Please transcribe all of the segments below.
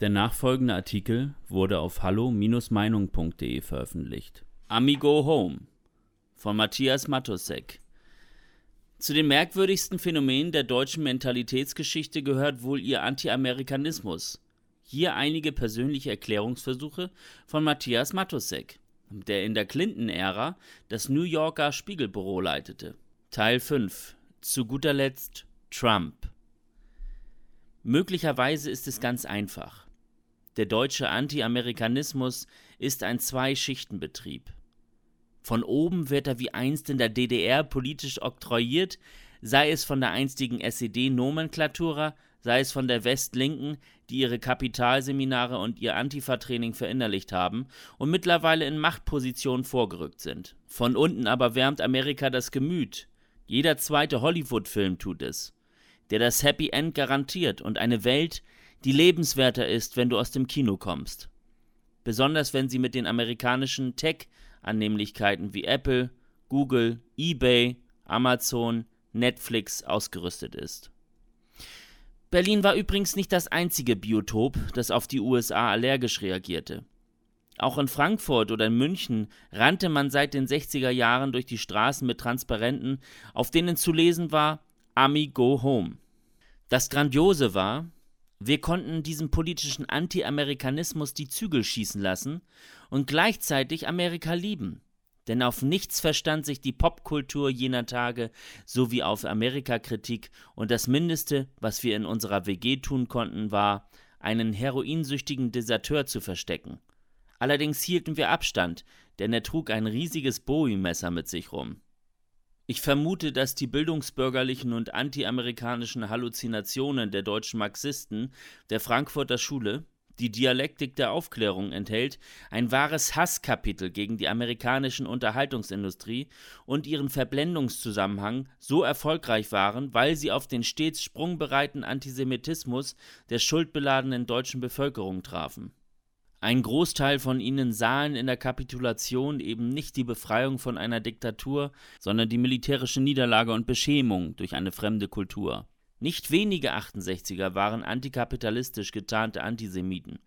Der nachfolgende Artikel wurde auf hallo-meinung.de veröffentlicht. Amigo Home von Matthias Matosek. Zu den merkwürdigsten Phänomenen der deutschen Mentalitätsgeschichte gehört wohl ihr Anti-Amerikanismus. Hier einige persönliche Erklärungsversuche von Matthias Matosek, der in der Clinton-Ära das New Yorker Spiegelbüro leitete. Teil 5. Zu guter Letzt Trump. Möglicherweise ist es ganz einfach. Der deutsche Anti-Amerikanismus ist ein Zwei-Schichten-Betrieb. Von oben wird er wie einst in der DDR politisch oktroyiert, sei es von der einstigen SED-Nomenklatura, sei es von der Westlinken, die ihre Kapitalseminare und ihr Antifa-Training verinnerlicht haben und mittlerweile in Machtpositionen vorgerückt sind. Von unten aber wärmt Amerika das Gemüt. Jeder zweite Hollywood-Film tut es, der das Happy End garantiert und eine Welt, die lebenswerter ist, wenn du aus dem Kino kommst. Besonders wenn sie mit den amerikanischen Tech-Annehmlichkeiten wie Apple, Google, eBay, Amazon, Netflix ausgerüstet ist. Berlin war übrigens nicht das einzige Biotop, das auf die USA allergisch reagierte. Auch in Frankfurt oder in München rannte man seit den 60er Jahren durch die Straßen mit Transparenten, auf denen zu lesen war Ami Go Home. Das Grandiose war, wir konnten diesem politischen Anti-Amerikanismus die Zügel schießen lassen und gleichzeitig Amerika lieben. Denn auf nichts verstand sich die Popkultur jener Tage sowie auf Amerikakritik und das Mindeste, was wir in unserer WG tun konnten, war, einen heroinsüchtigen Deserteur zu verstecken. Allerdings hielten wir Abstand, denn er trug ein riesiges Bowie-Messer mit sich rum. Ich vermute, dass die bildungsbürgerlichen und antiamerikanischen Halluzinationen der deutschen Marxisten der Frankfurter Schule, die Dialektik der Aufklärung enthält, ein wahres Hasskapitel gegen die amerikanischen Unterhaltungsindustrie und ihren Verblendungszusammenhang so erfolgreich waren, weil sie auf den stets sprungbereiten Antisemitismus der schuldbeladenen deutschen Bevölkerung trafen ein Großteil von ihnen sahen in der Kapitulation eben nicht die Befreiung von einer Diktatur, sondern die militärische Niederlage und Beschämung durch eine fremde Kultur. Nicht wenige 68er waren antikapitalistisch getarnte Antisemiten.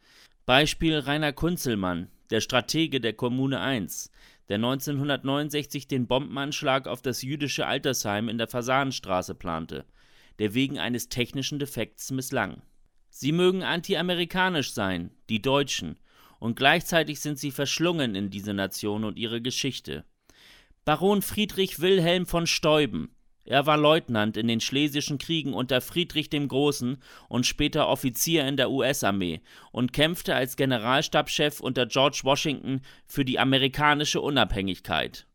Beispiel Rainer Kunzelmann, der Stratege der Kommune 1, der 1969 den Bombenanschlag auf das jüdische Altersheim in der Fasanenstraße plante, der wegen eines technischen Defekts misslang. Sie mögen antiamerikanisch sein, die Deutschen, und gleichzeitig sind sie verschlungen in diese Nation und ihre Geschichte. Baron Friedrich Wilhelm von Steuben. Er war Leutnant in den Schlesischen Kriegen unter Friedrich dem Großen und später Offizier in der US-Armee und kämpfte als Generalstabschef unter George Washington für die amerikanische Unabhängigkeit.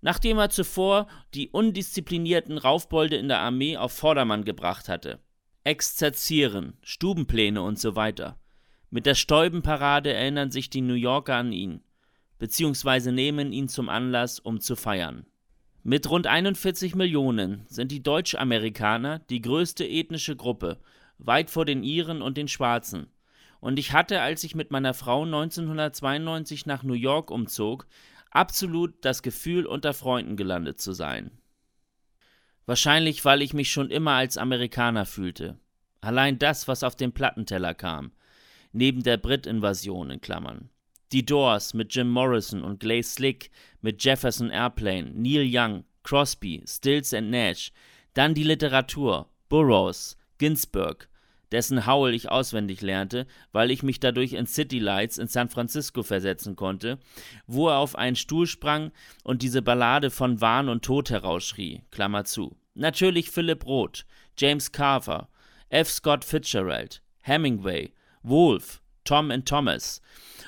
Nachdem er zuvor die undisziplinierten Raufbolde in der Armee auf Vordermann gebracht hatte. Exzerzieren, Stubenpläne und so weiter. Mit der Stäubenparade erinnern sich die New Yorker an ihn, beziehungsweise nehmen ihn zum Anlass, um zu feiern. Mit rund 41 Millionen sind die Deutschamerikaner die größte ethnische Gruppe, weit vor den Iren und den Schwarzen. Und ich hatte, als ich mit meiner Frau 1992 nach New York umzog, absolut das Gefühl, unter Freunden gelandet zu sein. Wahrscheinlich, weil ich mich schon immer als Amerikaner fühlte. Allein das, was auf den Plattenteller kam – neben der Brit-Invasion in Klammern. Die Doors mit Jim Morrison und Glaze Slick mit Jefferson Airplane, Neil Young, Crosby, Stills and Nash, dann die Literatur, Burroughs, Ginsberg, dessen Howl ich auswendig lernte, weil ich mich dadurch in City Lights in San Francisco versetzen konnte, wo er auf einen Stuhl sprang und diese Ballade von Wahn und Tod herausschrie, Klammer zu. Natürlich Philip Roth, James Carver, F. Scott Fitzgerald, Hemingway, Wolf, Tom and Thomas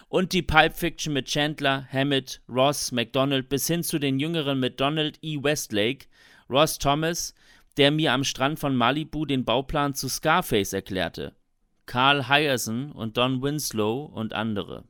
und die Pulp Fiction mit Chandler, Hammett, Ross, McDonald bis hin zu den jüngeren mit Donald E. Westlake, Ross Thomas, der mir am Strand von Malibu den Bauplan zu Scarface erklärte, Carl Hyerson und Don Winslow und andere.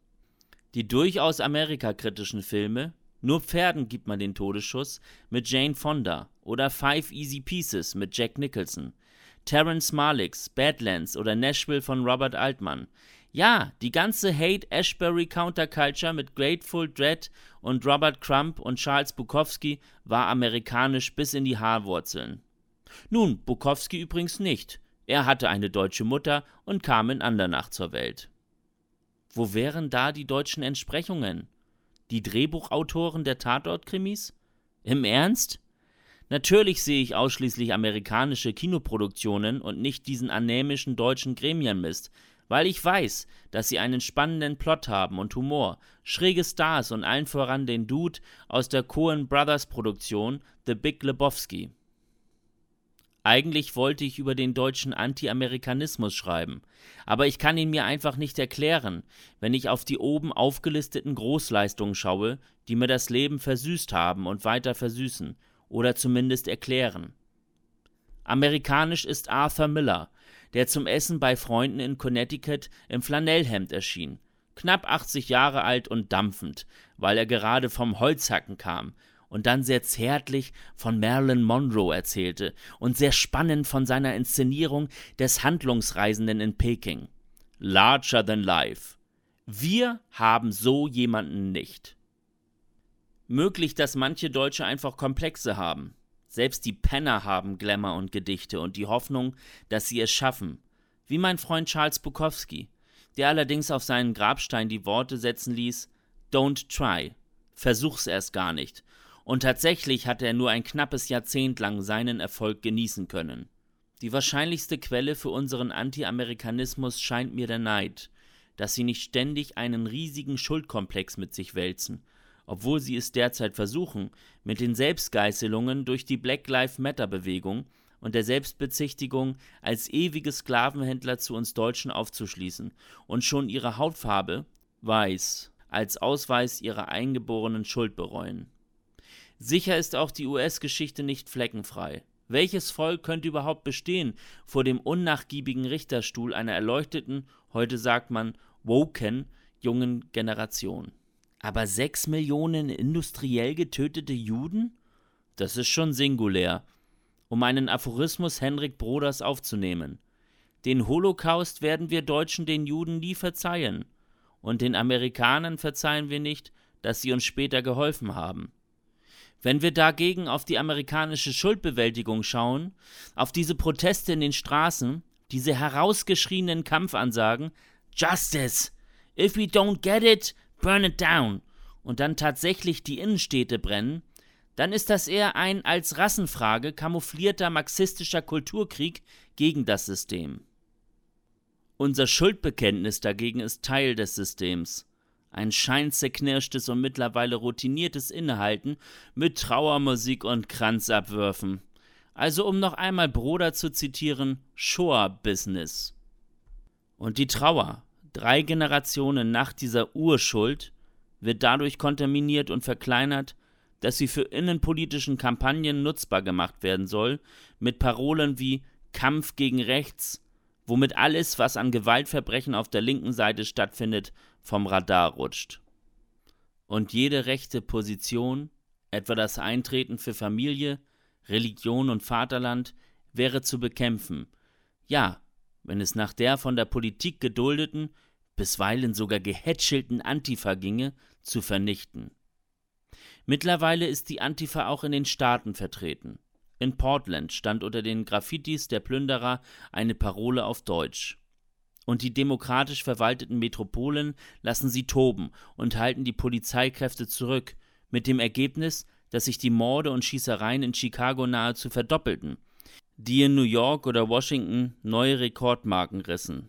Die durchaus amerikakritischen Filme Nur Pferden gibt man den Todesschuss mit Jane Fonda oder Five Easy Pieces mit Jack Nicholson – Terrence Malicks Badlands oder Nashville von Robert Altman. Ja, die ganze Hate-Ashbury Counterculture mit Grateful Dread und Robert Crump und Charles Bukowski war amerikanisch bis in die Haarwurzeln. Nun, Bukowski übrigens nicht. Er hatte eine deutsche Mutter und kam in Andernach zur Welt. Wo wären da die deutschen Entsprechungen? Die Drehbuchautoren der Tatortkrimis? Im Ernst? Natürlich sehe ich ausschließlich amerikanische Kinoproduktionen und nicht diesen anämischen deutschen Gremienmist, weil ich weiß, dass sie einen spannenden Plot haben und Humor, schräge Stars und allen voran den Dude aus der Coen Brothers Produktion The Big Lebowski. Eigentlich wollte ich über den deutschen Anti-Amerikanismus schreiben, aber ich kann ihn mir einfach nicht erklären, wenn ich auf die oben aufgelisteten Großleistungen schaue, die mir das Leben versüßt haben und weiter versüßen oder zumindest erklären. Amerikanisch ist Arthur Miller, der zum Essen bei Freunden in Connecticut im Flanellhemd erschien, knapp 80 Jahre alt und dampfend, weil er gerade vom Holzhacken kam und dann sehr zärtlich von Marilyn Monroe erzählte und sehr spannend von seiner Inszenierung des Handlungsreisenden in Peking. Larger than life. Wir haben so jemanden nicht. Möglich, dass manche Deutsche einfach Komplexe haben. Selbst die Penner haben Glamour und Gedichte und die Hoffnung, dass sie es schaffen. Wie mein Freund Charles Bukowski, der allerdings auf seinen Grabstein die Worte setzen ließ: Don't try. Versuch's erst gar nicht und tatsächlich hat er nur ein knappes Jahrzehnt lang seinen Erfolg genießen können. Die wahrscheinlichste Quelle für unseren Anti-Amerikanismus scheint mir der Neid, dass sie nicht ständig einen riesigen Schuldkomplex mit sich wälzen, obwohl sie es derzeit versuchen, mit den Selbstgeißelungen durch die Black Lives Matter Bewegung und der Selbstbezichtigung als ewige Sklavenhändler zu uns Deutschen aufzuschließen und schon ihre Hautfarbe, weiß, als Ausweis ihrer eingeborenen Schuld bereuen. Sicher ist auch die US-Geschichte nicht fleckenfrei. Welches Volk könnte überhaupt bestehen vor dem unnachgiebigen Richterstuhl einer erleuchteten, heute sagt man woken, jungen Generation? Aber sechs Millionen industriell getötete Juden? Das ist schon singulär. Um einen Aphorismus Henrik Broders aufzunehmen. Den Holocaust werden wir Deutschen den Juden nie verzeihen. Und den Amerikanern verzeihen wir nicht, dass sie uns später geholfen haben. Wenn wir dagegen auf die amerikanische Schuldbewältigung schauen, auf diese Proteste in den Straßen, diese herausgeschrienen Kampfansagen, Justice! If we don't get it, burn it down! und dann tatsächlich die Innenstädte brennen, dann ist das eher ein als Rassenfrage kamouflierter marxistischer Kulturkrieg gegen das System. Unser Schuldbekenntnis dagegen ist Teil des Systems ein scheinzerknirschtes und mittlerweile routiniertes Innehalten mit Trauermusik und Kranzabwürfen. Also um noch einmal Broder zu zitieren, Shoah-Business. Und die Trauer, drei Generationen nach dieser Urschuld, wird dadurch kontaminiert und verkleinert, dass sie für innenpolitischen Kampagnen nutzbar gemacht werden soll, mit Parolen wie Kampf gegen rechts, womit alles, was an Gewaltverbrechen auf der linken Seite stattfindet, vom Radar rutscht. Und jede rechte Position, etwa das Eintreten für Familie, Religion und Vaterland, wäre zu bekämpfen. Ja, wenn es nach der von der Politik geduldeten, bisweilen sogar gehätschelten Antifa ginge, zu vernichten. Mittlerweile ist die Antifa auch in den Staaten vertreten. In Portland stand unter den Graffitis der Plünderer eine Parole auf Deutsch. Und die demokratisch verwalteten Metropolen lassen sie toben und halten die Polizeikräfte zurück, mit dem Ergebnis, dass sich die Morde und Schießereien in Chicago nahezu verdoppelten, die in New York oder Washington neue Rekordmarken rissen.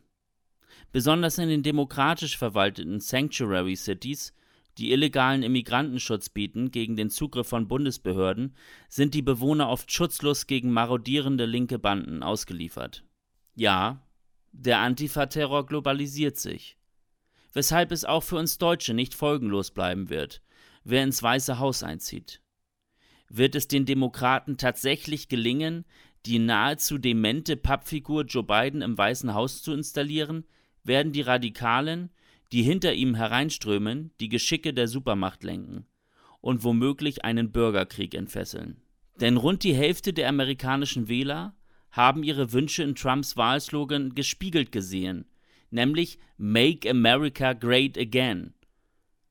Besonders in den demokratisch verwalteten Sanctuary Cities die illegalen Immigrantenschutz bieten gegen den Zugriff von Bundesbehörden, sind die Bewohner oft schutzlos gegen marodierende linke Banden ausgeliefert. Ja, der Antifa-Terror globalisiert sich. Weshalb es auch für uns Deutsche nicht folgenlos bleiben wird, wer ins Weiße Haus einzieht. Wird es den Demokraten tatsächlich gelingen, die nahezu demente Pappfigur Joe Biden im Weißen Haus zu installieren, werden die Radikalen, die hinter ihm hereinströmen, die Geschicke der Supermacht lenken und womöglich einen Bürgerkrieg entfesseln. Denn rund die Hälfte der amerikanischen Wähler haben ihre Wünsche in Trumps Wahlslogan gespiegelt gesehen, nämlich Make America Great Again.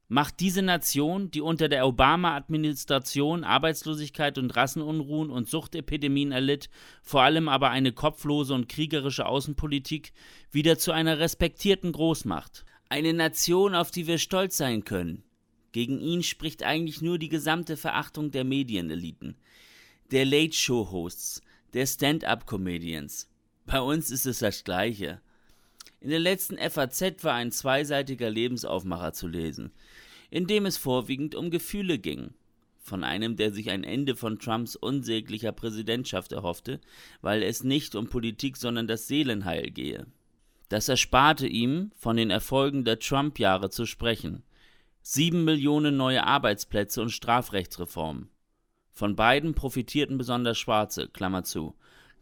Macht diese Nation, die unter der Obama-Administration Arbeitslosigkeit und Rassenunruhen und Suchtepidemien erlitt, vor allem aber eine kopflose und kriegerische Außenpolitik, wieder zu einer respektierten Großmacht. Eine Nation, auf die wir stolz sein können. Gegen ihn spricht eigentlich nur die gesamte Verachtung der Medieneliten, der Late-Show-Hosts, der Stand-up-Comedians. Bei uns ist es das Gleiche. In der letzten FAZ war ein zweiseitiger Lebensaufmacher zu lesen, in dem es vorwiegend um Gefühle ging. Von einem, der sich ein Ende von Trumps unsäglicher Präsidentschaft erhoffte, weil es nicht um Politik, sondern das Seelenheil gehe. Das ersparte ihm, von den Erfolgen der Trump-Jahre zu sprechen. Sieben Millionen neue Arbeitsplätze und Strafrechtsreformen. Von beiden profitierten besonders Schwarze, Klammer zu.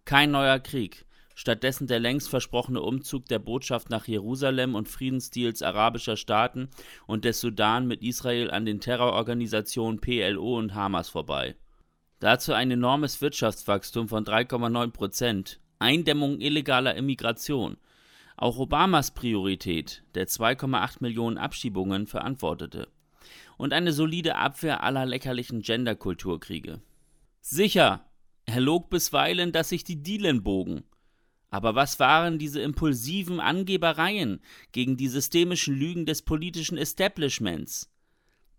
Kein neuer Krieg, stattdessen der längst versprochene Umzug der Botschaft nach Jerusalem und Friedensdeals arabischer Staaten und des Sudan mit Israel an den Terrororganisationen PLO und Hamas vorbei. Dazu ein enormes Wirtschaftswachstum von 3,9 Prozent, Eindämmung illegaler Immigration, auch Obamas Priorität, der 2,8 Millionen Abschiebungen verantwortete, und eine solide Abwehr aller leckerlichen Genderkulturkriege. Sicher, er log bisweilen, dass sich die Dielen bogen, aber was waren diese impulsiven Angebereien gegen die systemischen Lügen des politischen Establishments?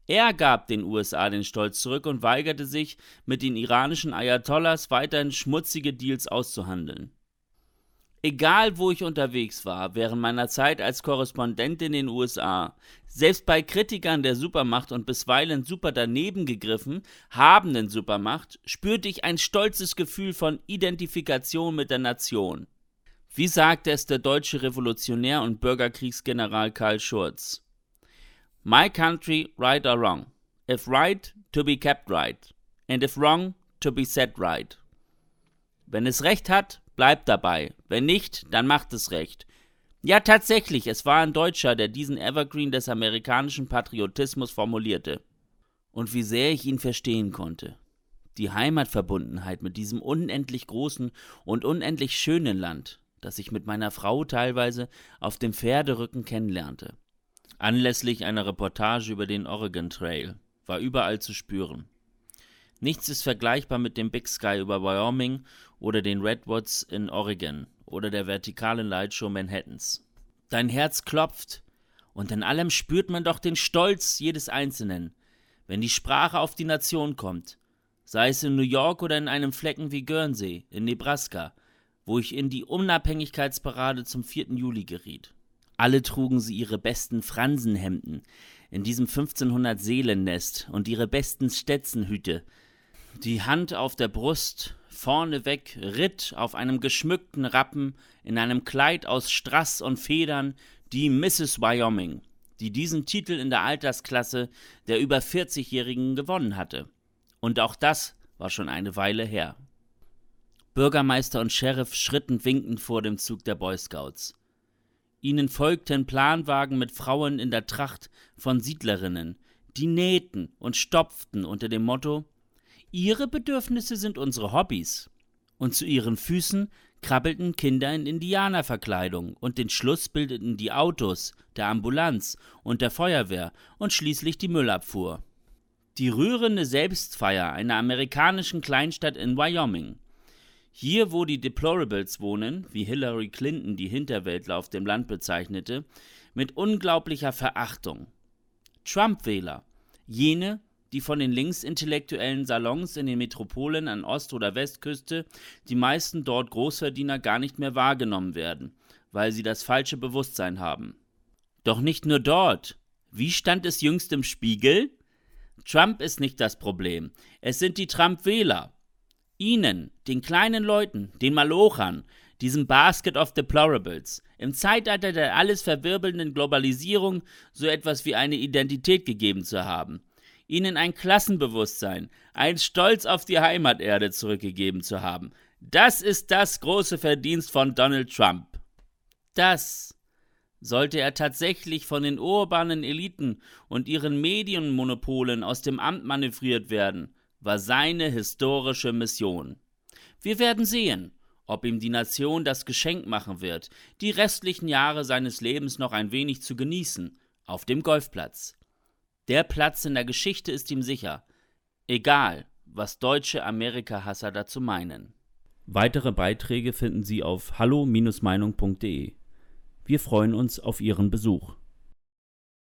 Er gab den USA den Stolz zurück und weigerte sich, mit den iranischen Ayatollahs weiterhin schmutzige Deals auszuhandeln. Egal wo ich unterwegs war, während meiner Zeit als Korrespondent in den USA, selbst bei Kritikern der Supermacht und bisweilen super daneben gegriffen, habenden Supermacht, spürte ich ein stolzes Gefühl von Identifikation mit der Nation. Wie sagte es der deutsche Revolutionär und Bürgerkriegsgeneral Karl Schurz? My country, right or wrong. If right, to be kept right. And if wrong, to be set right. Wenn es Recht hat, bleibt dabei. Wenn nicht, dann macht es Recht. Ja, tatsächlich, es war ein Deutscher, der diesen Evergreen des amerikanischen Patriotismus formulierte. Und wie sehr ich ihn verstehen konnte. Die Heimatverbundenheit mit diesem unendlich großen und unendlich schönen Land, das ich mit meiner Frau teilweise auf dem Pferderücken kennenlernte. Anlässlich einer Reportage über den Oregon Trail war überall zu spüren. Nichts ist vergleichbar mit dem Big Sky über Wyoming oder den Redwoods in Oregon oder der vertikalen Lightshow Manhattans. Dein Herz klopft und in allem spürt man doch den Stolz jedes Einzelnen, wenn die Sprache auf die Nation kommt, sei es in New York oder in einem Flecken wie Guernsey, in Nebraska, wo ich in die Unabhängigkeitsparade zum 4. Juli geriet. Alle trugen sie ihre besten Fransenhemden in diesem 1500 Seelennest und ihre besten Stetzenhüte. Die Hand auf der Brust, vorneweg ritt auf einem geschmückten Rappen in einem Kleid aus Strass und Federn die Mrs. Wyoming, die diesen Titel in der Altersklasse der über 40-Jährigen gewonnen hatte. Und auch das war schon eine Weile her. Bürgermeister und Sheriff schritten winkend vor dem Zug der Boy Scouts. Ihnen folgten Planwagen mit Frauen in der Tracht von Siedlerinnen, die nähten und stopften unter dem Motto Ihre Bedürfnisse sind unsere Hobbys. Und zu ihren Füßen krabbelten Kinder in Indianerverkleidung, und den Schluss bildeten die Autos, der Ambulanz und der Feuerwehr und schließlich die Müllabfuhr. Die rührende Selbstfeier einer amerikanischen Kleinstadt in Wyoming hier, wo die Deplorables wohnen, wie Hillary Clinton die Hinterwäldler auf dem Land bezeichnete, mit unglaublicher Verachtung. Trump-Wähler, jene, die von den linksintellektuellen Salons in den Metropolen an Ost- oder Westküste, die meisten dort Großverdiener gar nicht mehr wahrgenommen werden, weil sie das falsche Bewusstsein haben. Doch nicht nur dort. Wie stand es jüngst im Spiegel? Trump ist nicht das Problem, es sind die Trump-Wähler. Ihnen, den kleinen Leuten, den Malochern, diesem Basket of Deplorables, im Zeitalter der alles verwirbelnden Globalisierung so etwas wie eine Identität gegeben zu haben, ihnen ein Klassenbewusstsein, ein Stolz auf die Heimaterde zurückgegeben zu haben, das ist das große Verdienst von Donald Trump. Das sollte er tatsächlich von den urbanen Eliten und ihren Medienmonopolen aus dem Amt manövriert werden, war seine historische Mission. Wir werden sehen, ob ihm die Nation das Geschenk machen wird, die restlichen Jahre seines Lebens noch ein wenig zu genießen, auf dem Golfplatz. Der Platz in der Geschichte ist ihm sicher, egal was deutsche Amerika-Hasser dazu meinen. Weitere Beiträge finden Sie auf hallo-meinung.de. Wir freuen uns auf Ihren Besuch.